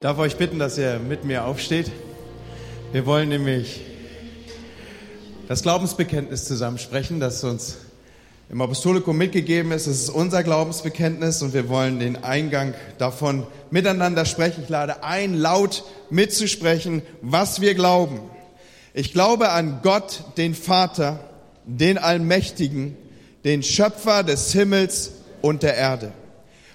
darf euch bitten, dass ihr mit mir aufsteht. Wir wollen nämlich das Glaubensbekenntnis zusammen sprechen, das uns im Apostolikum mitgegeben ist. Es ist unser Glaubensbekenntnis und wir wollen den Eingang davon miteinander sprechen. Ich lade ein, laut mitzusprechen, was wir glauben. Ich glaube an Gott, den Vater, den Allmächtigen, den Schöpfer des Himmels und der Erde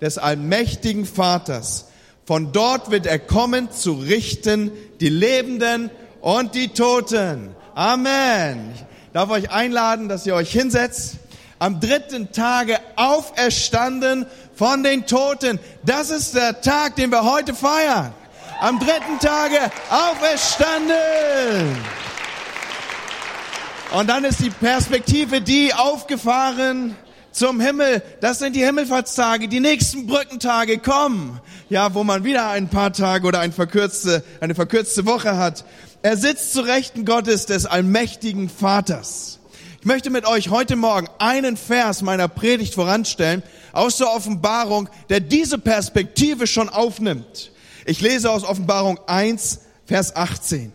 des allmächtigen Vaters. Von dort wird er kommen zu richten die Lebenden und die Toten. Amen. Ich darf euch einladen, dass ihr euch hinsetzt. Am dritten Tage auferstanden von den Toten. Das ist der Tag, den wir heute feiern. Am dritten Tage auferstanden. Und dann ist die Perspektive die aufgefahren zum Himmel. Das sind die Himmelfahrtstage. Die nächsten Brückentage kommen. Ja, wo man wieder ein paar Tage oder eine verkürzte, eine verkürzte Woche hat. Er sitzt zu Rechten Gottes des allmächtigen Vaters. Ich möchte mit euch heute Morgen einen Vers meiner Predigt voranstellen aus der Offenbarung, der diese Perspektive schon aufnimmt. Ich lese aus Offenbarung 1, Vers 18.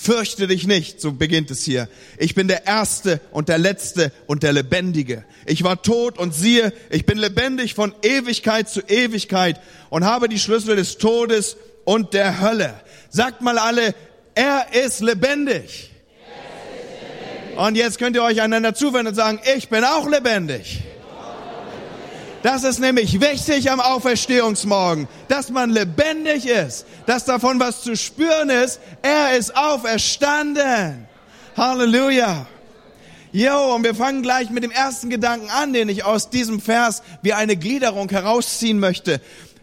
Fürchte dich nicht, so beginnt es hier. Ich bin der Erste und der Letzte und der Lebendige. Ich war tot und siehe, ich bin lebendig von Ewigkeit zu Ewigkeit und habe die Schlüssel des Todes und der Hölle. Sagt mal alle, er ist lebendig. Und jetzt könnt ihr euch einander zuwenden und sagen, ich bin auch lebendig. Das ist nämlich wichtig am Auferstehungsmorgen, dass man lebendig ist, dass davon was zu spüren ist. Er ist auferstanden. Halleluja. Jo, und wir fangen gleich mit dem ersten Gedanken an, den ich aus diesem Vers wie eine Gliederung herausziehen möchte.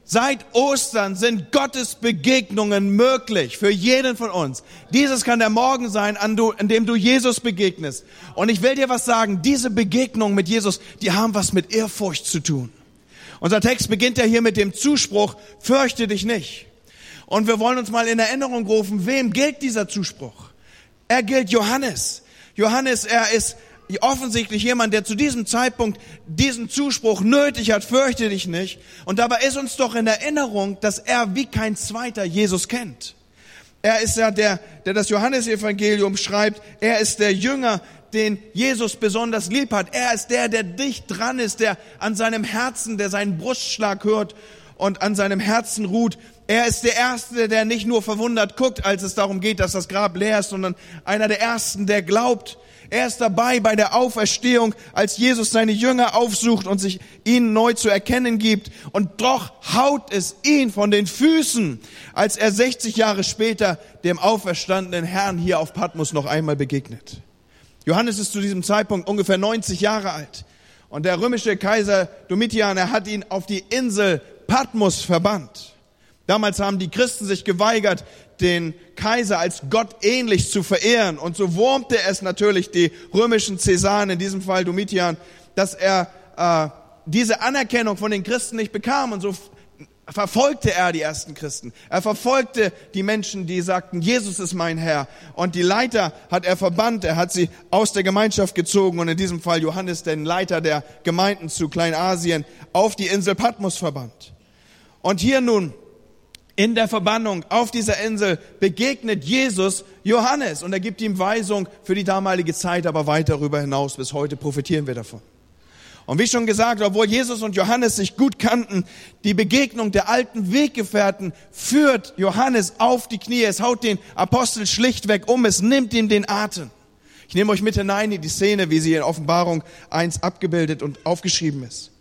Seit Ostern sind Gottes Begegnungen möglich für jeden von uns. Dieses kann der Morgen sein, an, du, an dem du Jesus begegnest. Und ich will dir was sagen, diese Begegnungen mit Jesus, die haben was mit Ehrfurcht zu tun. Unser Text beginnt ja hier mit dem Zuspruch, fürchte dich nicht. Und wir wollen uns mal in Erinnerung rufen, wem gilt dieser Zuspruch? Er gilt Johannes. Johannes, er ist offensichtlich jemand, der zu diesem Zeitpunkt diesen Zuspruch nötig hat, fürchte dich nicht. Und dabei ist uns doch in Erinnerung, dass er wie kein zweiter Jesus kennt. Er ist ja der, der das Johannesevangelium schreibt. Er ist der Jünger, den Jesus besonders lieb hat. Er ist der, der dicht dran ist, der an seinem Herzen, der seinen Brustschlag hört und an seinem Herzen ruht. Er ist der Erste, der nicht nur verwundert guckt, als es darum geht, dass das Grab leer ist, sondern einer der Ersten, der glaubt. Er ist dabei bei der Auferstehung, als Jesus seine Jünger aufsucht und sich ihnen neu zu erkennen gibt. Und doch haut es ihn von den Füßen, als er 60 Jahre später dem auferstandenen Herrn hier auf Patmos noch einmal begegnet. Johannes ist zu diesem Zeitpunkt ungefähr 90 Jahre alt. Und der römische Kaiser Domitian, er hat ihn auf die Insel Patmos verbannt. Damals haben die Christen sich geweigert, den Kaiser als Gott ähnlich zu verehren. Und so wurmte es natürlich die römischen Cäsaren, in diesem Fall Domitian, dass er äh, diese Anerkennung von den Christen nicht bekam. Und so verfolgte er die ersten Christen. Er verfolgte die Menschen, die sagten, Jesus ist mein Herr. Und die Leiter hat er verbannt, er hat sie aus der Gemeinschaft gezogen und in diesem Fall Johannes, den Leiter der Gemeinden zu Kleinasien, auf die Insel Patmos verbannt. Und hier nun in der Verbannung auf dieser Insel begegnet Jesus Johannes und er gibt ihm Weisung für die damalige Zeit, aber weit darüber hinaus. Bis heute profitieren wir davon. Und wie schon gesagt, obwohl Jesus und Johannes sich gut kannten, die Begegnung der alten Weggefährten führt Johannes auf die Knie. Es haut den Apostel schlichtweg um. Es nimmt ihm den Atem. Ich nehme euch mit hinein in die Szene, wie sie in Offenbarung 1 abgebildet und aufgeschrieben ist.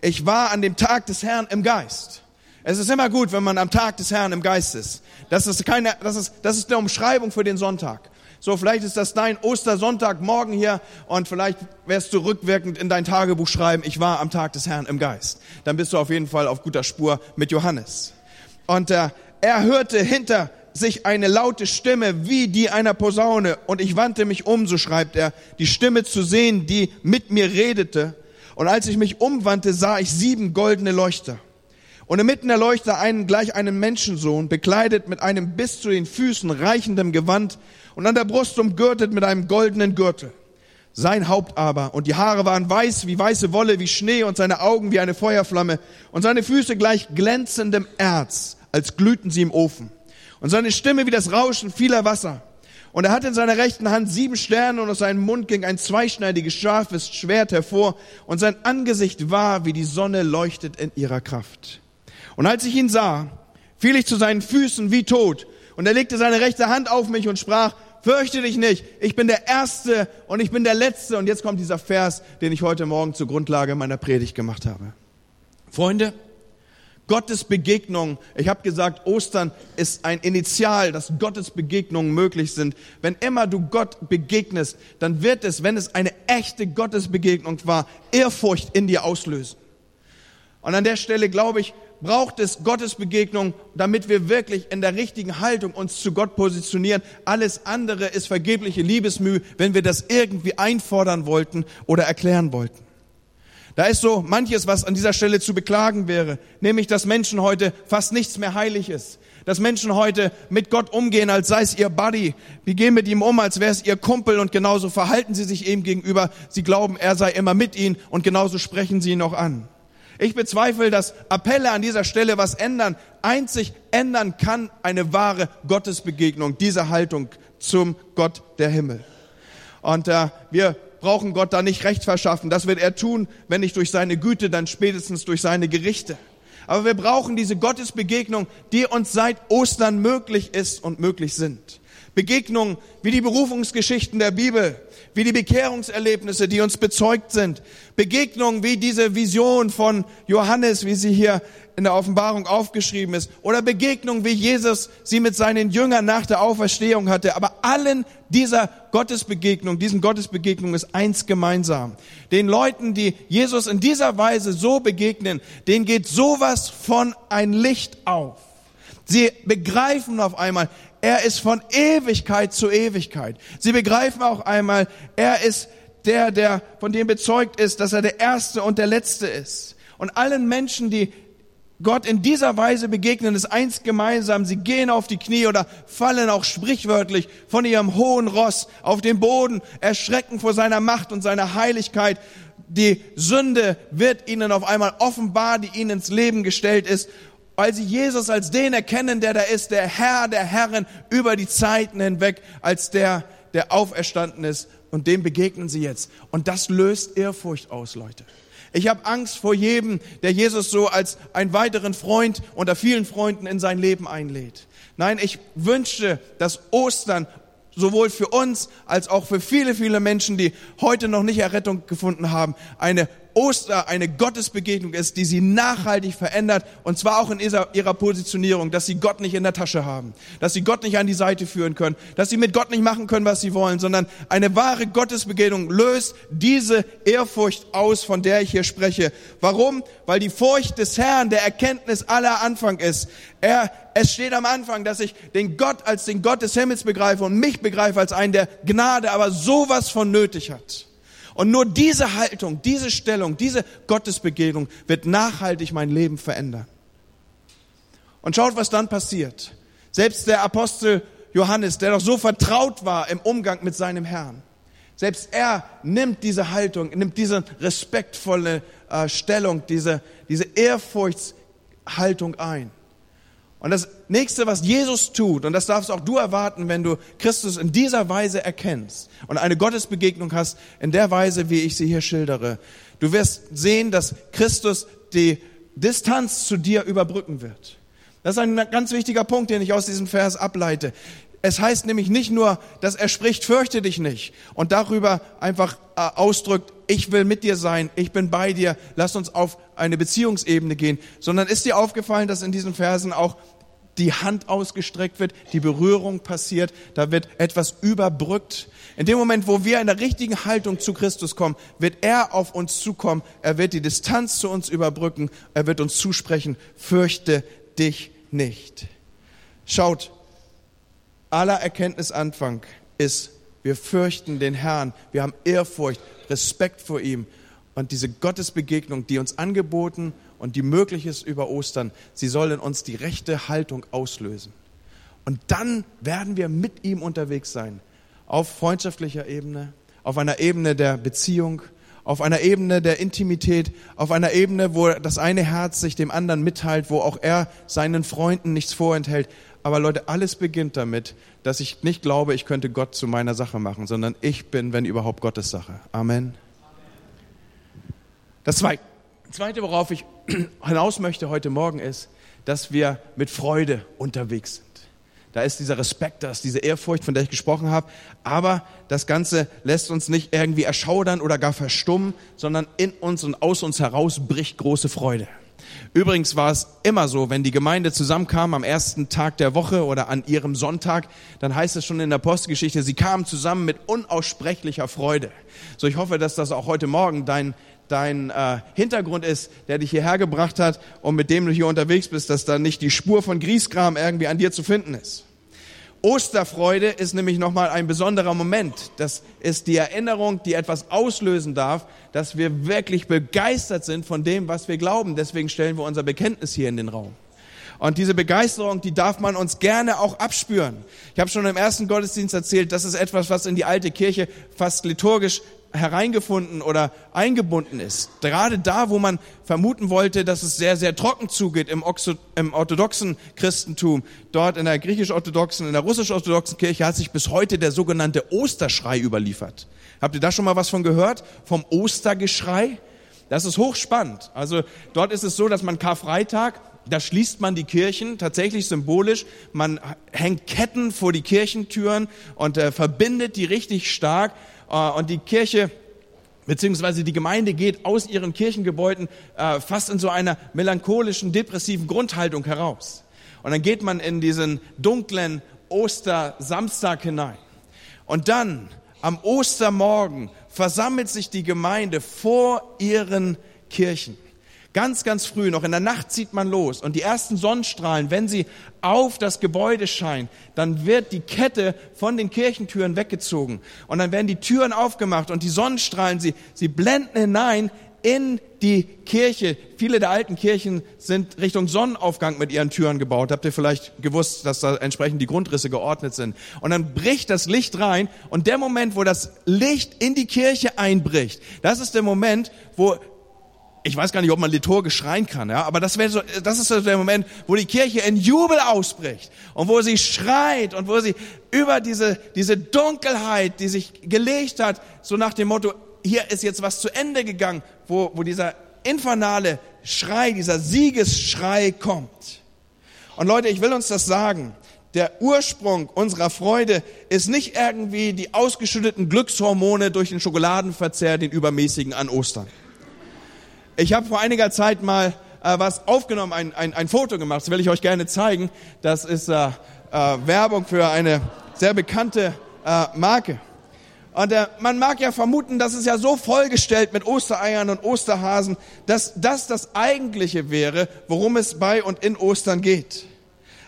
Ich war an dem Tag des Herrn im Geist. Es ist immer gut, wenn man am Tag des Herrn im Geist ist. Das ist keine, das ist, das ist eine Umschreibung für den Sonntag. So, vielleicht ist das dein Ostersonntag morgen hier und vielleicht wirst du rückwirkend in dein Tagebuch schreiben, ich war am Tag des Herrn im Geist. Dann bist du auf jeden Fall auf guter Spur mit Johannes. Und äh, er hörte hinter sich eine laute Stimme wie die einer Posaune und ich wandte mich um, so schreibt er, die Stimme zu sehen, die mit mir redete. Und als ich mich umwandte, sah ich sieben goldene Leuchter. Und inmitten der Leuchter einen gleich einen Menschensohn, bekleidet mit einem bis zu den Füßen reichendem Gewand und an der Brust umgürtet mit einem goldenen Gürtel. Sein Haupt aber und die Haare waren weiß wie weiße Wolle, wie Schnee und seine Augen wie eine Feuerflamme und seine Füße gleich glänzendem Erz, als glühten sie im Ofen und seine Stimme wie das Rauschen vieler Wasser. Und er hatte in seiner rechten Hand sieben Sterne und aus seinem Mund ging ein zweischneidiges, scharfes Schwert hervor und sein Angesicht war, wie die Sonne leuchtet in ihrer Kraft. Und als ich ihn sah, fiel ich zu seinen Füßen wie tot und er legte seine rechte Hand auf mich und sprach, fürchte dich nicht, ich bin der Erste und ich bin der Letzte. Und jetzt kommt dieser Vers, den ich heute Morgen zur Grundlage meiner Predigt gemacht habe. Freunde, Gottes Begegnung, ich habe gesagt, Ostern ist ein Initial, dass Gottes Begegnungen möglich sind. Wenn immer du Gott begegnest, dann wird es, wenn es eine echte Gottesbegegnung war, Ehrfurcht in dir auslösen. Und an der Stelle glaube ich, braucht es Gottes Begegnung, damit wir wirklich in der richtigen Haltung uns zu Gott positionieren. Alles andere ist vergebliche Liebesmüh, wenn wir das irgendwie einfordern wollten oder erklären wollten. Da ist so manches, was an dieser Stelle zu beklagen wäre, nämlich, dass Menschen heute fast nichts mehr heilig ist. Dass Menschen heute mit Gott umgehen, als sei es ihr Buddy. Die gehen mit ihm um, als wäre es ihr Kumpel und genauso verhalten sie sich ihm gegenüber. Sie glauben, er sei immer mit ihnen und genauso sprechen sie ihn auch an. Ich bezweifle, dass Appelle an dieser Stelle was ändern. Einzig ändern kann eine wahre Gottesbegegnung, diese Haltung zum Gott der Himmel. Und äh, wir brauchen Gott da nicht Recht verschaffen. Das wird er tun, wenn nicht durch seine Güte, dann spätestens durch seine Gerichte. Aber wir brauchen diese Gottesbegegnung, die uns seit Ostern möglich ist und möglich sind. Begegnungen wie die Berufungsgeschichten der Bibel, wie die Bekehrungserlebnisse, die uns bezeugt sind. Begegnungen wie diese Vision von Johannes, wie sie hier in der Offenbarung aufgeschrieben ist. Oder Begegnungen wie Jesus sie mit seinen Jüngern nach der Auferstehung hatte. Aber allen dieser Gottesbegegnung, diesen Gottesbegegnungen ist eins gemeinsam. Den Leuten, die Jesus in dieser Weise so begegnen, denen geht sowas von ein Licht auf. Sie begreifen auf einmal, er ist von Ewigkeit zu Ewigkeit. Sie begreifen auch einmal, er ist der, der von dem bezeugt ist, dass er der Erste und der Letzte ist. Und allen Menschen, die Gott in dieser Weise begegnen, ist eins gemeinsam. Sie gehen auf die Knie oder fallen auch sprichwörtlich von ihrem hohen Ross auf den Boden, erschrecken vor seiner Macht und seiner Heiligkeit. Die Sünde wird ihnen auf einmal offenbar, die ihnen ins Leben gestellt ist weil sie Jesus als den erkennen, der da ist, der Herr der Herren über die Zeiten hinweg, als der, der auferstanden ist. Und dem begegnen sie jetzt. Und das löst Ehrfurcht aus, Leute. Ich habe Angst vor jedem, der Jesus so als einen weiteren Freund unter vielen Freunden in sein Leben einlädt. Nein, ich wünsche, dass Ostern sowohl für uns als auch für viele, viele Menschen, die heute noch nicht Errettung gefunden haben, eine Oster eine Gottesbegegnung ist, die sie nachhaltig verändert und zwar auch in ihrer Positionierung, dass sie Gott nicht in der Tasche haben, dass sie Gott nicht an die Seite führen können, dass sie mit Gott nicht machen können, was sie wollen, sondern eine wahre Gottesbegegnung löst diese Ehrfurcht aus, von der ich hier spreche. Warum? Weil die Furcht des Herrn der Erkenntnis aller Anfang ist. Er, es steht am Anfang, dass ich den Gott als den Gott des Himmels begreife und mich begreife als einen, der Gnade aber sowas von nötig hat. Und nur diese Haltung, diese Stellung, diese Gottesbegegnung wird nachhaltig mein Leben verändern. Und schaut, was dann passiert. Selbst der Apostel Johannes, der doch so vertraut war im Umgang mit seinem Herrn, selbst er nimmt diese Haltung, nimmt diese respektvolle äh, Stellung, diese, diese Ehrfurchtshaltung ein. Und das nächste, was Jesus tut, und das darfst auch du erwarten, wenn du Christus in dieser Weise erkennst und eine Gottesbegegnung hast, in der Weise, wie ich sie hier schildere, du wirst sehen, dass Christus die Distanz zu dir überbrücken wird. Das ist ein ganz wichtiger Punkt, den ich aus diesem Vers ableite. Es heißt nämlich nicht nur, dass er spricht, fürchte dich nicht und darüber einfach äh, ausdrückt, ich will mit dir sein, ich bin bei dir, lass uns auf eine Beziehungsebene gehen, sondern ist dir aufgefallen, dass in diesen Versen auch die Hand ausgestreckt wird, die Berührung passiert, da wird etwas überbrückt. In dem Moment, wo wir in der richtigen Haltung zu Christus kommen, wird er auf uns zukommen, er wird die Distanz zu uns überbrücken, er wird uns zusprechen, fürchte dich nicht. Schaut, aller Erkenntnisanfang ist, wir fürchten den Herrn, wir haben Ehrfurcht, Respekt vor ihm. Und diese Gottesbegegnung, die uns angeboten und die möglich ist über Ostern, sie soll in uns die rechte Haltung auslösen. Und dann werden wir mit ihm unterwegs sein, auf freundschaftlicher Ebene, auf einer Ebene der Beziehung, auf einer Ebene der Intimität, auf einer Ebene, wo das eine Herz sich dem anderen mitteilt, wo auch er seinen Freunden nichts vorenthält. Aber Leute, alles beginnt damit, dass ich nicht glaube, ich könnte Gott zu meiner Sache machen, sondern ich bin, wenn überhaupt, Gottes Sache. Amen. Das Zweite, worauf ich hinaus möchte heute Morgen, ist, dass wir mit Freude unterwegs sind. Da ist dieser Respekt, da ist diese Ehrfurcht, von der ich gesprochen habe. Aber das Ganze lässt uns nicht irgendwie erschaudern oder gar verstummen, sondern in uns und aus uns heraus bricht große Freude. Übrigens war es immer so, wenn die Gemeinde zusammenkam am ersten Tag der Woche oder an ihrem Sonntag, dann heißt es schon in der Postgeschichte, sie kamen zusammen mit unaussprechlicher Freude. So, ich hoffe, dass das auch heute Morgen dein, dein äh, Hintergrund ist, der dich hierher gebracht hat und mit dem du hier unterwegs bist, dass da nicht die Spur von Grieskram irgendwie an dir zu finden ist. Osterfreude ist nämlich nochmal ein besonderer Moment. Das ist die Erinnerung, die etwas auslösen darf, dass wir wirklich begeistert sind von dem, was wir glauben. Deswegen stellen wir unser Bekenntnis hier in den Raum. Und diese Begeisterung, die darf man uns gerne auch abspüren. Ich habe schon im ersten Gottesdienst erzählt, das ist etwas, was in die alte Kirche fast liturgisch hereingefunden oder eingebunden ist. Gerade da, wo man vermuten wollte, dass es sehr, sehr trocken zugeht im, im orthodoxen Christentum, dort in der griechisch-orthodoxen, in der russisch-orthodoxen Kirche hat sich bis heute der sogenannte Osterschrei überliefert. Habt ihr da schon mal was von gehört? Vom Ostergeschrei? Das ist hochspannend. Also dort ist es so, dass man Karfreitag da schließt man die Kirchen tatsächlich symbolisch. Man hängt Ketten vor die Kirchentüren und äh, verbindet die richtig stark. Äh, und die Kirche beziehungsweise die Gemeinde geht aus ihren Kirchengebäuden äh, fast in so einer melancholischen, depressiven Grundhaltung heraus. Und dann geht man in diesen dunklen Ostersamstag hinein. Und dann am Ostermorgen versammelt sich die Gemeinde vor ihren Kirchen. Ganz, ganz früh, noch in der Nacht zieht man los und die ersten Sonnenstrahlen, wenn sie auf das Gebäude scheinen, dann wird die Kette von den Kirchentüren weggezogen und dann werden die Türen aufgemacht und die Sonnenstrahlen, sie, sie blenden hinein in die Kirche. Viele der alten Kirchen sind Richtung Sonnenaufgang mit ihren Türen gebaut. Habt ihr vielleicht gewusst, dass da entsprechend die Grundrisse geordnet sind? Und dann bricht das Licht rein und der Moment, wo das Licht in die Kirche einbricht, das ist der Moment, wo ich weiß gar nicht, ob man liturgisch schreien kann, ja, aber das wäre so, das ist so der Moment, wo die Kirche in Jubel ausbricht und wo sie schreit und wo sie über diese, diese Dunkelheit, die sich gelegt hat, so nach dem Motto, hier ist jetzt was zu Ende gegangen, wo, wo dieser infernale Schrei, dieser Siegesschrei kommt. Und Leute, ich will uns das sagen. Der Ursprung unserer Freude ist nicht irgendwie die ausgeschütteten Glückshormone durch den Schokoladenverzehr, den übermäßigen an Ostern. Ich habe vor einiger Zeit mal äh, was aufgenommen, ein, ein, ein Foto gemacht, das will ich euch gerne zeigen. Das ist äh, äh, Werbung für eine sehr bekannte äh, Marke. Und äh, man mag ja vermuten, dass es ja so vollgestellt mit Ostereiern und Osterhasen, dass das das Eigentliche wäre, worum es bei und in Ostern geht.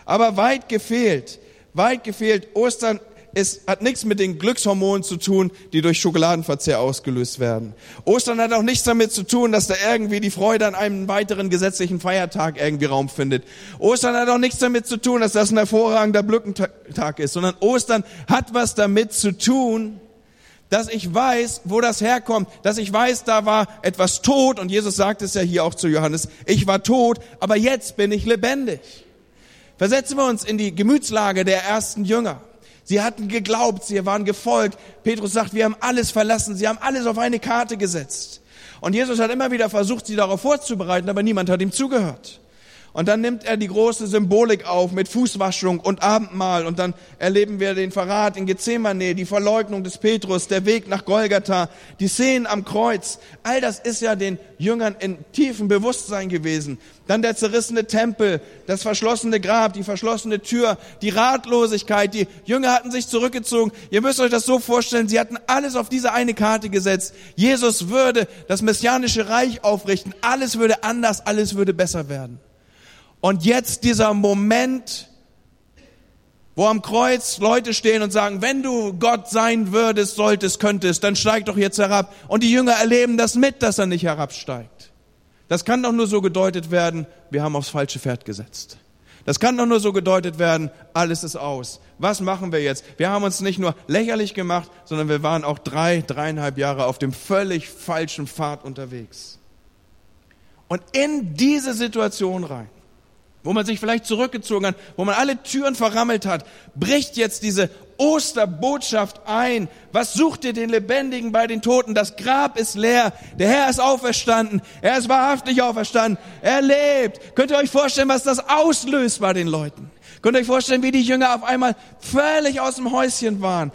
Aber weit gefehlt, weit gefehlt, Ostern es hat nichts mit den Glückshormonen zu tun, die durch Schokoladenverzehr ausgelöst werden. Ostern hat auch nichts damit zu tun, dass da irgendwie die Freude an einem weiteren gesetzlichen Feiertag irgendwie Raum findet. Ostern hat auch nichts damit zu tun, dass das ein hervorragender Blückentag ist, sondern Ostern hat was damit zu tun, dass ich weiß, wo das herkommt, dass ich weiß, da war etwas tot und Jesus sagt es ja hier auch zu Johannes, ich war tot, aber jetzt bin ich lebendig. Versetzen wir uns in die Gemütslage der ersten Jünger. Sie hatten geglaubt, sie waren gefolgt. Petrus sagt, wir haben alles verlassen, sie haben alles auf eine Karte gesetzt. Und Jesus hat immer wieder versucht, sie darauf vorzubereiten, aber niemand hat ihm zugehört. Und dann nimmt er die große Symbolik auf mit Fußwaschung und Abendmahl. Und dann erleben wir den Verrat in Gethsemane, die Verleugnung des Petrus, der Weg nach Golgatha, die Szenen am Kreuz. All das ist ja den Jüngern in tiefem Bewusstsein gewesen. Dann der zerrissene Tempel, das verschlossene Grab, die verschlossene Tür, die Ratlosigkeit. Die Jünger hatten sich zurückgezogen. Ihr müsst euch das so vorstellen, sie hatten alles auf diese eine Karte gesetzt. Jesus würde das messianische Reich aufrichten. Alles würde anders, alles würde besser werden. Und jetzt dieser Moment wo am Kreuz Leute stehen und sagen, wenn du Gott sein würdest, solltest, könntest, dann steig doch jetzt herab. Und die Jünger erleben das mit, dass er nicht herabsteigt. Das kann doch nur so gedeutet werden, wir haben aufs falsche Pferd gesetzt. Das kann doch nur so gedeutet werden, alles ist aus. Was machen wir jetzt? Wir haben uns nicht nur lächerlich gemacht, sondern wir waren auch drei, dreieinhalb Jahre auf dem völlig falschen Pfad unterwegs. Und in diese Situation rein, wo man sich vielleicht zurückgezogen hat, wo man alle Türen verrammelt hat, bricht jetzt diese Osterbotschaft ein. Was sucht ihr den Lebendigen bei den Toten? Das Grab ist leer. Der Herr ist auferstanden. Er ist wahrhaftig auferstanden. Er lebt. Könnt ihr euch vorstellen, was das auslöst bei den Leuten? Könnt ihr euch vorstellen, wie die Jünger auf einmal völlig aus dem Häuschen waren?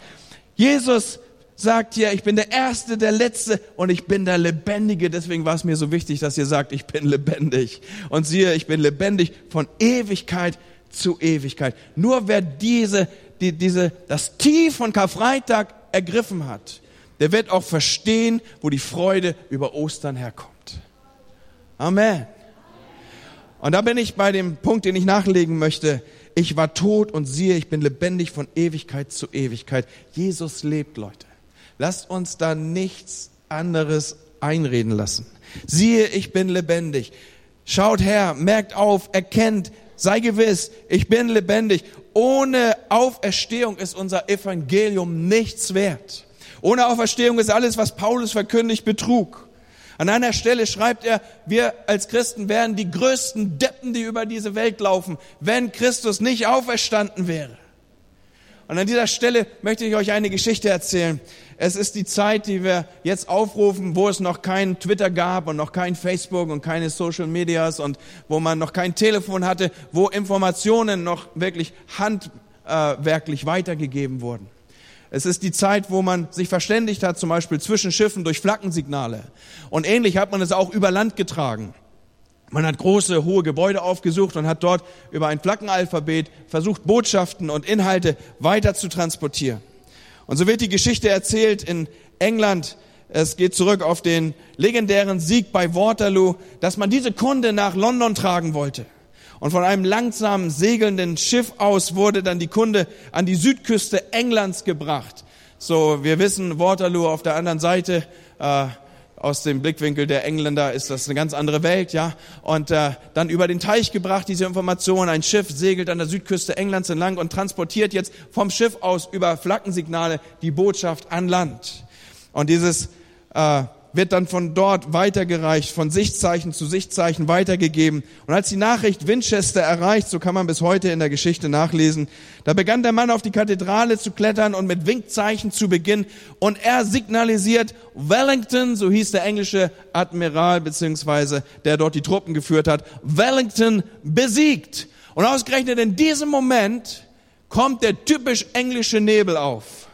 Jesus sagt hier, ich bin der Erste, der Letzte und ich bin der Lebendige. Deswegen war es mir so wichtig, dass ihr sagt, ich bin lebendig. Und siehe, ich bin lebendig von Ewigkeit zu Ewigkeit. Nur wer diese, die, diese, das Tief von Karfreitag ergriffen hat, der wird auch verstehen, wo die Freude über Ostern herkommt. Amen. Und da bin ich bei dem Punkt, den ich nachlegen möchte. Ich war tot und siehe, ich bin lebendig von Ewigkeit zu Ewigkeit. Jesus lebt, Leute. Lasst uns da nichts anderes einreden lassen. Siehe, ich bin lebendig. Schaut her, merkt auf, erkennt, sei gewiss, ich bin lebendig. Ohne Auferstehung ist unser Evangelium nichts wert. Ohne Auferstehung ist alles, was Paulus verkündigt, Betrug. An einer Stelle schreibt er, wir als Christen wären die größten Deppen, die über diese Welt laufen, wenn Christus nicht auferstanden wäre. Und an dieser Stelle möchte ich euch eine Geschichte erzählen. Es ist die Zeit, die wir jetzt aufrufen, wo es noch kein Twitter gab und noch kein Facebook und keine Social Medias und wo man noch kein Telefon hatte, wo Informationen noch wirklich handwerklich weitergegeben wurden. Es ist die Zeit, wo man sich verständigt hat, zum Beispiel zwischen Schiffen durch Flaggensignale. Und ähnlich hat man es auch über Land getragen. Man hat große, hohe Gebäude aufgesucht und hat dort über ein Flaggenalphabet versucht, Botschaften und Inhalte weiter zu transportieren. Und so wird die Geschichte erzählt in England. Es geht zurück auf den legendären Sieg bei Waterloo, dass man diese Kunde nach London tragen wollte. Und von einem langsam segelnden Schiff aus wurde dann die Kunde an die Südküste Englands gebracht. So, wir wissen, Waterloo auf der anderen Seite, äh, aus dem Blickwinkel der Engländer ist das eine ganz andere Welt, ja. Und äh, dann über den Teich gebracht diese Information. Ein Schiff segelt an der Südküste Englands entlang und transportiert jetzt vom Schiff aus über Flaggensignale die Botschaft an Land. Und dieses äh, wird dann von dort weitergereicht, von Sichtzeichen zu Sichtzeichen weitergegeben. Und als die Nachricht Winchester erreicht, so kann man bis heute in der Geschichte nachlesen, da begann der Mann auf die Kathedrale zu klettern und mit Winkzeichen zu beginnen. Und er signalisiert Wellington, so hieß der englische Admiral beziehungsweise der dort die Truppen geführt hat, Wellington besiegt. Und ausgerechnet in diesem Moment kommt der typisch englische Nebel auf,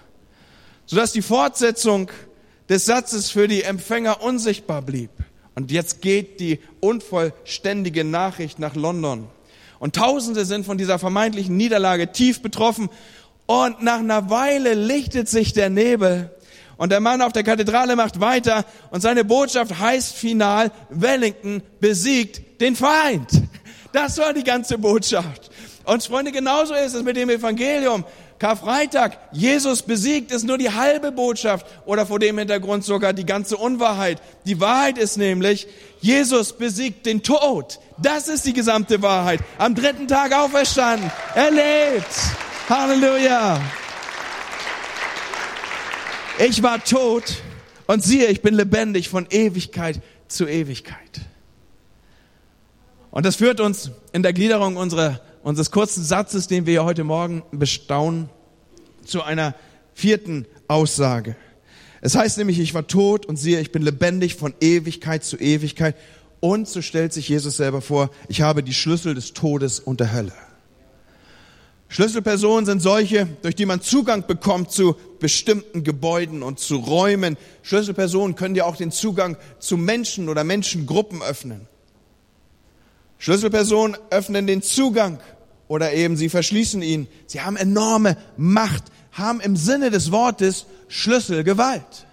sodass die Fortsetzung des Satzes für die Empfänger unsichtbar blieb. Und jetzt geht die unvollständige Nachricht nach London. Und Tausende sind von dieser vermeintlichen Niederlage tief betroffen. Und nach einer Weile lichtet sich der Nebel. Und der Mann auf der Kathedrale macht weiter. Und seine Botschaft heißt final, Wellington besiegt den Feind. Das war die ganze Botschaft. Und Freunde, genauso ist es mit dem Evangelium. Karfreitag, Jesus besiegt, ist nur die halbe Botschaft oder vor dem Hintergrund sogar die ganze Unwahrheit. Die Wahrheit ist nämlich, Jesus besiegt den Tod. Das ist die gesamte Wahrheit. Am dritten Tag auferstanden. Er lebt. Halleluja. Ich war tot und siehe, ich bin lebendig von Ewigkeit zu Ewigkeit. Und das führt uns in der Gliederung unserer unseres kurzen Satzes, den wir heute Morgen bestaunen, zu einer vierten Aussage. Es heißt nämlich, ich war tot und siehe, ich bin lebendig von Ewigkeit zu Ewigkeit. Und so stellt sich Jesus selber vor, ich habe die Schlüssel des Todes und der Hölle. Schlüsselpersonen sind solche, durch die man Zugang bekommt zu bestimmten Gebäuden und zu Räumen. Schlüsselpersonen können dir auch den Zugang zu Menschen oder Menschengruppen öffnen. Schlüsselpersonen öffnen den Zugang oder eben sie verschließen ihn. Sie haben enorme Macht, haben im Sinne des Wortes Schlüsselgewalt.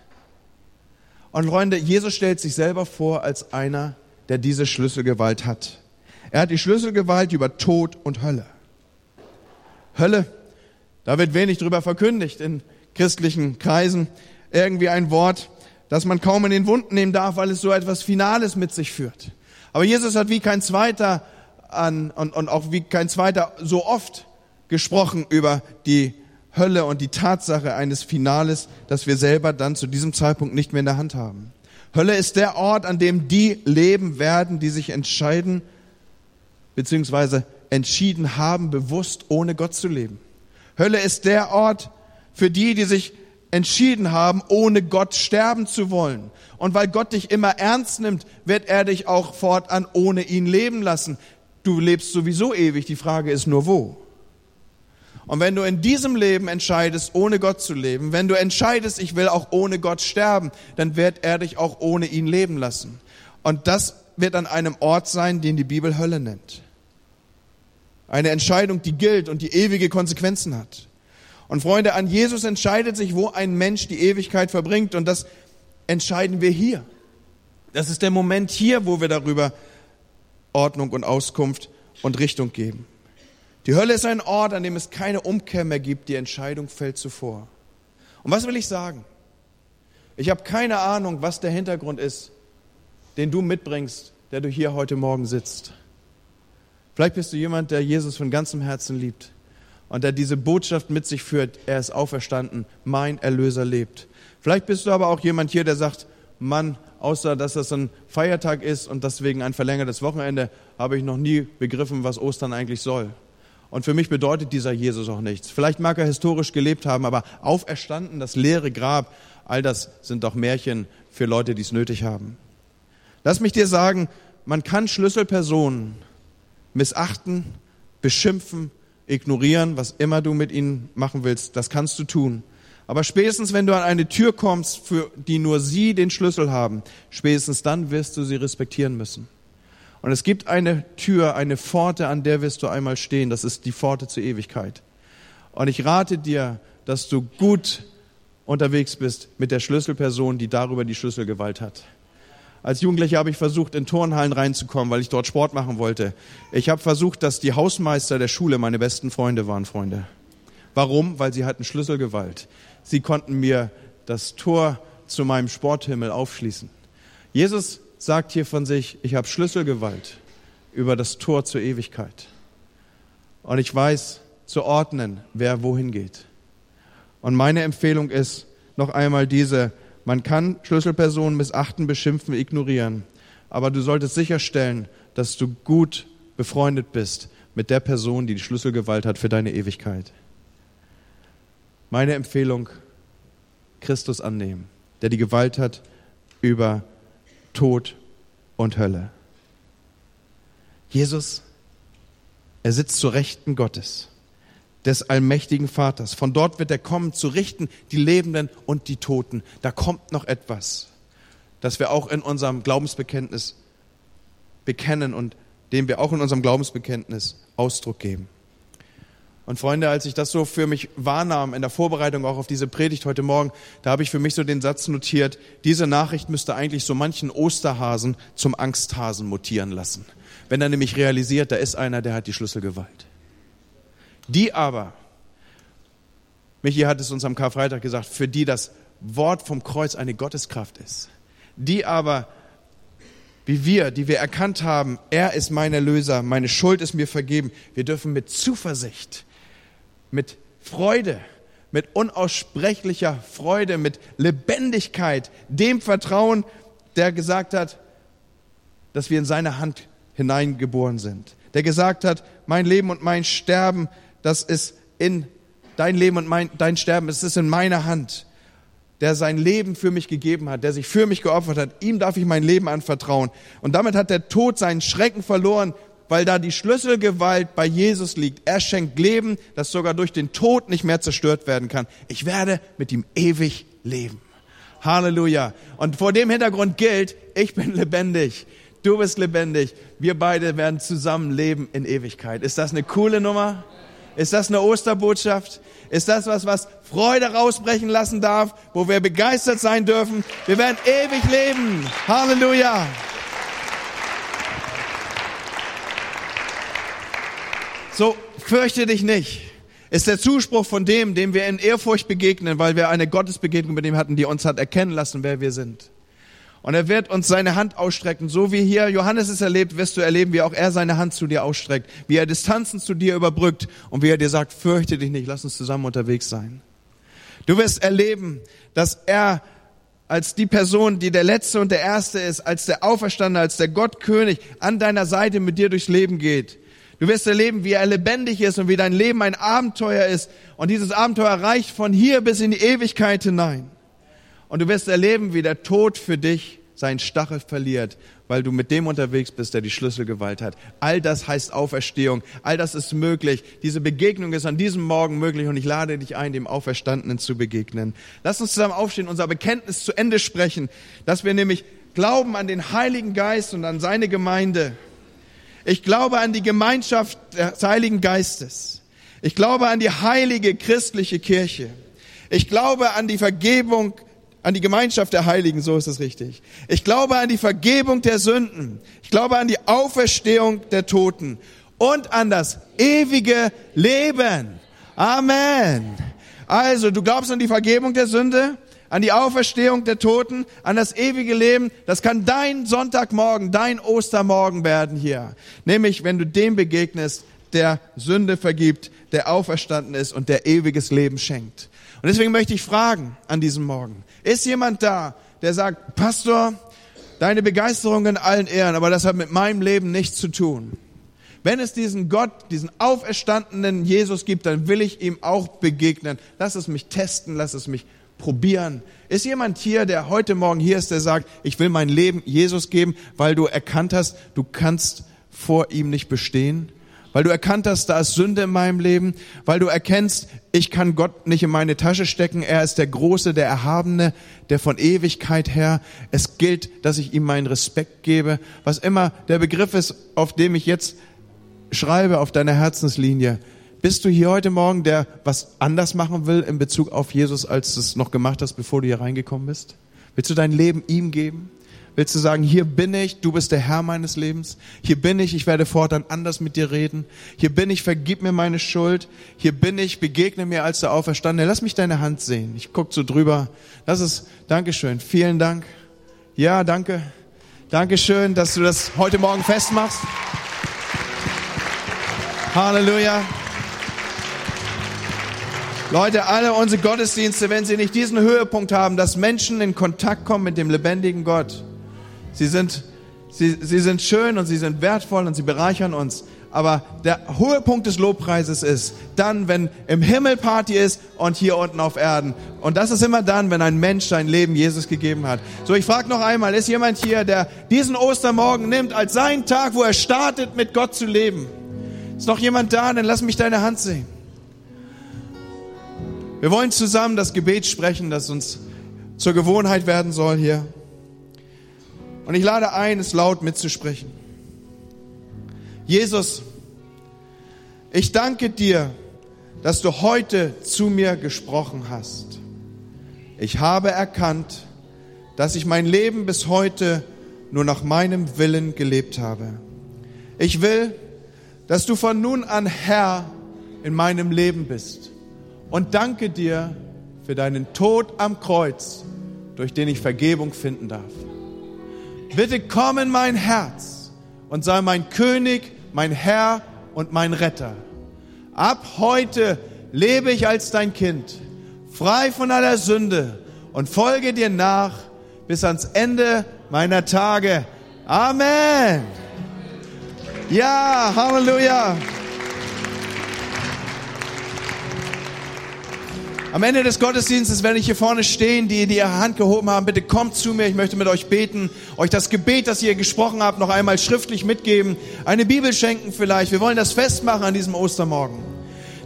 Und Freunde, Jesus stellt sich selber vor als einer, der diese Schlüsselgewalt hat. Er hat die Schlüsselgewalt über Tod und Hölle. Hölle, Da wird wenig drüber verkündigt in christlichen Kreisen. Irgendwie ein Wort, das man kaum in den Mund nehmen darf, weil es so etwas Finales mit sich führt. Aber Jesus hat wie kein zweiter an, und, und auch wie kein zweiter so oft gesprochen über die Hölle und die Tatsache eines Finales, das wir selber dann zu diesem Zeitpunkt nicht mehr in der Hand haben. Hölle ist der Ort, an dem die leben werden, die sich entscheiden, beziehungsweise entschieden haben, bewusst ohne Gott zu leben. Hölle ist der Ort für die, die sich entschieden haben, ohne Gott sterben zu wollen. Und weil Gott dich immer ernst nimmt, wird er dich auch fortan ohne ihn leben lassen. Du lebst sowieso ewig, die Frage ist nur wo. Und wenn du in diesem Leben entscheidest, ohne Gott zu leben, wenn du entscheidest, ich will auch ohne Gott sterben, dann wird er dich auch ohne ihn leben lassen. Und das wird an einem Ort sein, den die Bibel Hölle nennt. Eine Entscheidung, die gilt und die ewige Konsequenzen hat. Und Freunde, an Jesus entscheidet sich, wo ein Mensch die Ewigkeit verbringt. Und das entscheiden wir hier. Das ist der Moment hier, wo wir darüber Ordnung und Auskunft und Richtung geben. Die Hölle ist ein Ort, an dem es keine Umkehr mehr gibt. Die Entscheidung fällt zuvor. Und was will ich sagen? Ich habe keine Ahnung, was der Hintergrund ist, den du mitbringst, der du hier heute Morgen sitzt. Vielleicht bist du jemand, der Jesus von ganzem Herzen liebt und der diese Botschaft mit sich führt, er ist auferstanden, mein Erlöser lebt. Vielleicht bist du aber auch jemand hier, der sagt, Mann, außer dass das ein Feiertag ist und deswegen ein verlängertes Wochenende, habe ich noch nie begriffen, was Ostern eigentlich soll. Und für mich bedeutet dieser Jesus auch nichts. Vielleicht mag er historisch gelebt haben, aber auferstanden, das leere Grab, all das sind doch Märchen für Leute, die es nötig haben. Lass mich dir sagen, man kann Schlüsselpersonen missachten, beschimpfen, ignorieren, was immer du mit ihnen machen willst, das kannst du tun. Aber spätestens, wenn du an eine Tür kommst, für die nur sie den Schlüssel haben, spätestens dann wirst du sie respektieren müssen. Und es gibt eine Tür, eine Pforte, an der wirst du einmal stehen. Das ist die Pforte zur Ewigkeit. Und ich rate dir, dass du gut unterwegs bist mit der Schlüsselperson, die darüber die Schlüsselgewalt hat. Als Jugendlicher habe ich versucht, in Turnhallen reinzukommen, weil ich dort Sport machen wollte. Ich habe versucht, dass die Hausmeister der Schule meine besten Freunde waren, Freunde. Warum? Weil sie hatten Schlüsselgewalt. Sie konnten mir das Tor zu meinem Sporthimmel aufschließen. Jesus sagt hier von sich, ich habe Schlüsselgewalt über das Tor zur Ewigkeit. Und ich weiß zu ordnen, wer wohin geht. Und meine Empfehlung ist noch einmal diese, man kann Schlüsselpersonen missachten, beschimpfen, ignorieren. Aber du solltest sicherstellen, dass du gut befreundet bist mit der Person, die die Schlüsselgewalt hat für deine Ewigkeit. Meine Empfehlung, Christus annehmen, der die Gewalt hat über Tod und Hölle. Jesus, er sitzt zur Rechten Gottes des allmächtigen Vaters. Von dort wird er kommen, zu richten die Lebenden und die Toten. Da kommt noch etwas, das wir auch in unserem Glaubensbekenntnis bekennen und dem wir auch in unserem Glaubensbekenntnis Ausdruck geben. Und Freunde, als ich das so für mich wahrnahm in der Vorbereitung auch auf diese Predigt heute Morgen, da habe ich für mich so den Satz notiert, diese Nachricht müsste eigentlich so manchen Osterhasen zum Angsthasen mutieren lassen. Wenn er nämlich realisiert, da ist einer, der hat die Schlüsselgewalt. Die aber, Michi hat es uns am Karfreitag gesagt, für die das Wort vom Kreuz eine Gotteskraft ist. Die aber, wie wir, die wir erkannt haben, er ist mein Erlöser, meine Schuld ist mir vergeben, wir dürfen mit Zuversicht, mit Freude, mit unaussprechlicher Freude, mit Lebendigkeit dem vertrauen, der gesagt hat, dass wir in seine Hand hineingeboren sind. Der gesagt hat, mein Leben und mein Sterben das ist in dein Leben und mein, dein Sterben, es ist in meiner Hand. Der sein Leben für mich gegeben hat, der sich für mich geopfert hat, ihm darf ich mein Leben anvertrauen. Und damit hat der Tod seinen Schrecken verloren, weil da die Schlüsselgewalt bei Jesus liegt. Er schenkt Leben, das sogar durch den Tod nicht mehr zerstört werden kann. Ich werde mit ihm ewig leben. Halleluja. Und vor dem Hintergrund gilt, ich bin lebendig. Du bist lebendig. Wir beide werden zusammen leben in Ewigkeit. Ist das eine coole Nummer? Ist das eine Osterbotschaft? Ist das was, was Freude rausbrechen lassen darf, wo wir begeistert sein dürfen? Wir werden ewig leben. Halleluja. So, fürchte dich nicht. ist der Zuspruch von dem, dem wir in Ehrfurcht begegnen, weil wir eine Gottesbegegnung mit ihm hatten, die uns hat erkennen lassen, wer wir sind. Und er wird uns seine Hand ausstrecken. So wie hier Johannes es erlebt, wirst du erleben, wie auch er seine Hand zu dir ausstreckt, wie er Distanzen zu dir überbrückt und wie er dir sagt, fürchte dich nicht, lass uns zusammen unterwegs sein. Du wirst erleben, dass er als die Person, die der Letzte und der Erste ist, als der Auferstandene, als der Gottkönig an deiner Seite mit dir durchs Leben geht. Du wirst erleben, wie er lebendig ist und wie dein Leben ein Abenteuer ist. Und dieses Abenteuer reicht von hier bis in die Ewigkeit hinein. Und du wirst erleben, wie der Tod für dich seinen Stachel verliert, weil du mit dem unterwegs bist, der die Schlüsselgewalt hat. All das heißt Auferstehung. All das ist möglich. Diese Begegnung ist an diesem Morgen möglich und ich lade dich ein, dem Auferstandenen zu begegnen. Lass uns zusammen aufstehen, unser Bekenntnis zu Ende sprechen, dass wir nämlich glauben an den Heiligen Geist und an seine Gemeinde. Ich glaube an die Gemeinschaft des Heiligen Geistes. Ich glaube an die heilige christliche Kirche. Ich glaube an die Vergebung an die Gemeinschaft der Heiligen, so ist es richtig. Ich glaube an die Vergebung der Sünden. Ich glaube an die Auferstehung der Toten und an das ewige Leben. Amen. Also, du glaubst an die Vergebung der Sünde, an die Auferstehung der Toten, an das ewige Leben. Das kann dein Sonntagmorgen, dein Ostermorgen werden hier. Nämlich, wenn du dem begegnest, der Sünde vergibt, der auferstanden ist und der ewiges Leben schenkt. Und deswegen möchte ich fragen an diesem Morgen, ist jemand da, der sagt, Pastor, deine Begeisterung in allen Ehren, aber das hat mit meinem Leben nichts zu tun. Wenn es diesen Gott, diesen auferstandenen Jesus gibt, dann will ich ihm auch begegnen. Lass es mich testen, lass es mich probieren. Ist jemand hier, der heute Morgen hier ist, der sagt, ich will mein Leben Jesus geben, weil du erkannt hast, du kannst vor ihm nicht bestehen? Weil du erkannt hast, da ist Sünde in meinem Leben, weil du erkennst, ich kann Gott nicht in meine Tasche stecken, er ist der Große, der Erhabene, der von Ewigkeit her. Es gilt, dass ich ihm meinen Respekt gebe, was immer der Begriff ist, auf dem ich jetzt schreibe, auf deiner Herzenslinie. Bist du hier heute Morgen, der was anders machen will in Bezug auf Jesus, als du es noch gemacht hast, bevor du hier reingekommen bist? Willst du dein Leben ihm geben? Willst du sagen, hier bin ich, du bist der Herr meines Lebens. Hier bin ich, ich werde fortan anders mit dir reden. Hier bin ich, vergib mir meine Schuld. Hier bin ich, begegne mir als der Auferstandene. Lass mich deine Hand sehen. Ich guck so drüber. Das ist, Dankeschön. Vielen Dank. Ja, danke. Dankeschön, dass du das heute Morgen festmachst. Halleluja. Leute, alle unsere Gottesdienste, wenn sie nicht diesen Höhepunkt haben, dass Menschen in Kontakt kommen mit dem lebendigen Gott, Sie sind, sie, sie sind schön und sie sind wertvoll und sie bereichern uns. Aber der hohe Punkt des Lobpreises ist dann, wenn im Himmel Party ist und hier unten auf Erden. Und das ist immer dann, wenn ein Mensch sein Leben Jesus gegeben hat. So, ich frage noch einmal, ist jemand hier, der diesen Ostermorgen nimmt als seinen Tag, wo er startet, mit Gott zu leben? Ist noch jemand da? Dann lass mich deine Hand sehen. Wir wollen zusammen das Gebet sprechen, das uns zur Gewohnheit werden soll hier. Und ich lade ein, es laut mitzusprechen. Jesus, ich danke dir, dass du heute zu mir gesprochen hast. Ich habe erkannt, dass ich mein Leben bis heute nur nach meinem Willen gelebt habe. Ich will, dass du von nun an Herr in meinem Leben bist und danke dir für deinen Tod am Kreuz, durch den ich Vergebung finden darf. Bitte komm in mein Herz und sei mein König, mein Herr und mein Retter. Ab heute lebe ich als dein Kind, frei von aller Sünde und folge dir nach bis ans Ende meiner Tage. Amen. Ja, Halleluja. Am Ende des Gottesdienstes werde ich hier vorne stehen, die, die ihre Hand gehoben haben. Bitte kommt zu mir, ich möchte mit euch beten, euch das Gebet, das ihr gesprochen habt, noch einmal schriftlich mitgeben, eine Bibel schenken vielleicht. Wir wollen das festmachen an diesem Ostermorgen.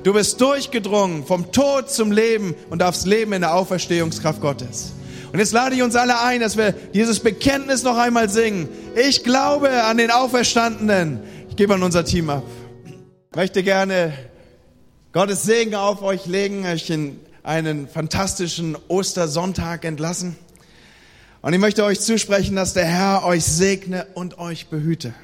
Du bist durchgedrungen vom Tod zum Leben und darfst leben in der Auferstehungskraft Gottes. Und jetzt lade ich uns alle ein, dass wir dieses Bekenntnis noch einmal singen. Ich glaube an den Auferstandenen. Ich gebe an unser Team ab. Ich möchte gerne Gottes Segen auf euch legen, euch in einen fantastischen Ostersonntag entlassen. Und ich möchte euch zusprechen, dass der Herr euch segne und euch behüte.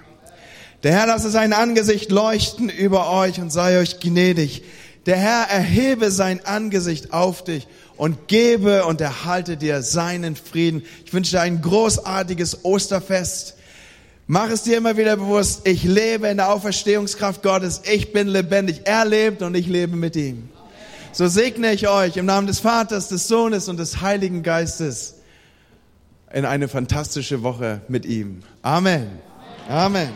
Der Herr lasse sein Angesicht leuchten über euch und sei euch gnädig. Der Herr erhebe sein Angesicht auf dich und gebe und erhalte dir seinen Frieden. Ich wünsche dir ein großartiges Osterfest. Mach es dir immer wieder bewusst, ich lebe in der Auferstehungskraft Gottes, ich bin lebendig, er lebt und ich lebe mit ihm. So segne ich euch im Namen des Vaters, des Sohnes und des Heiligen Geistes in eine fantastische Woche mit ihm. Amen. Amen.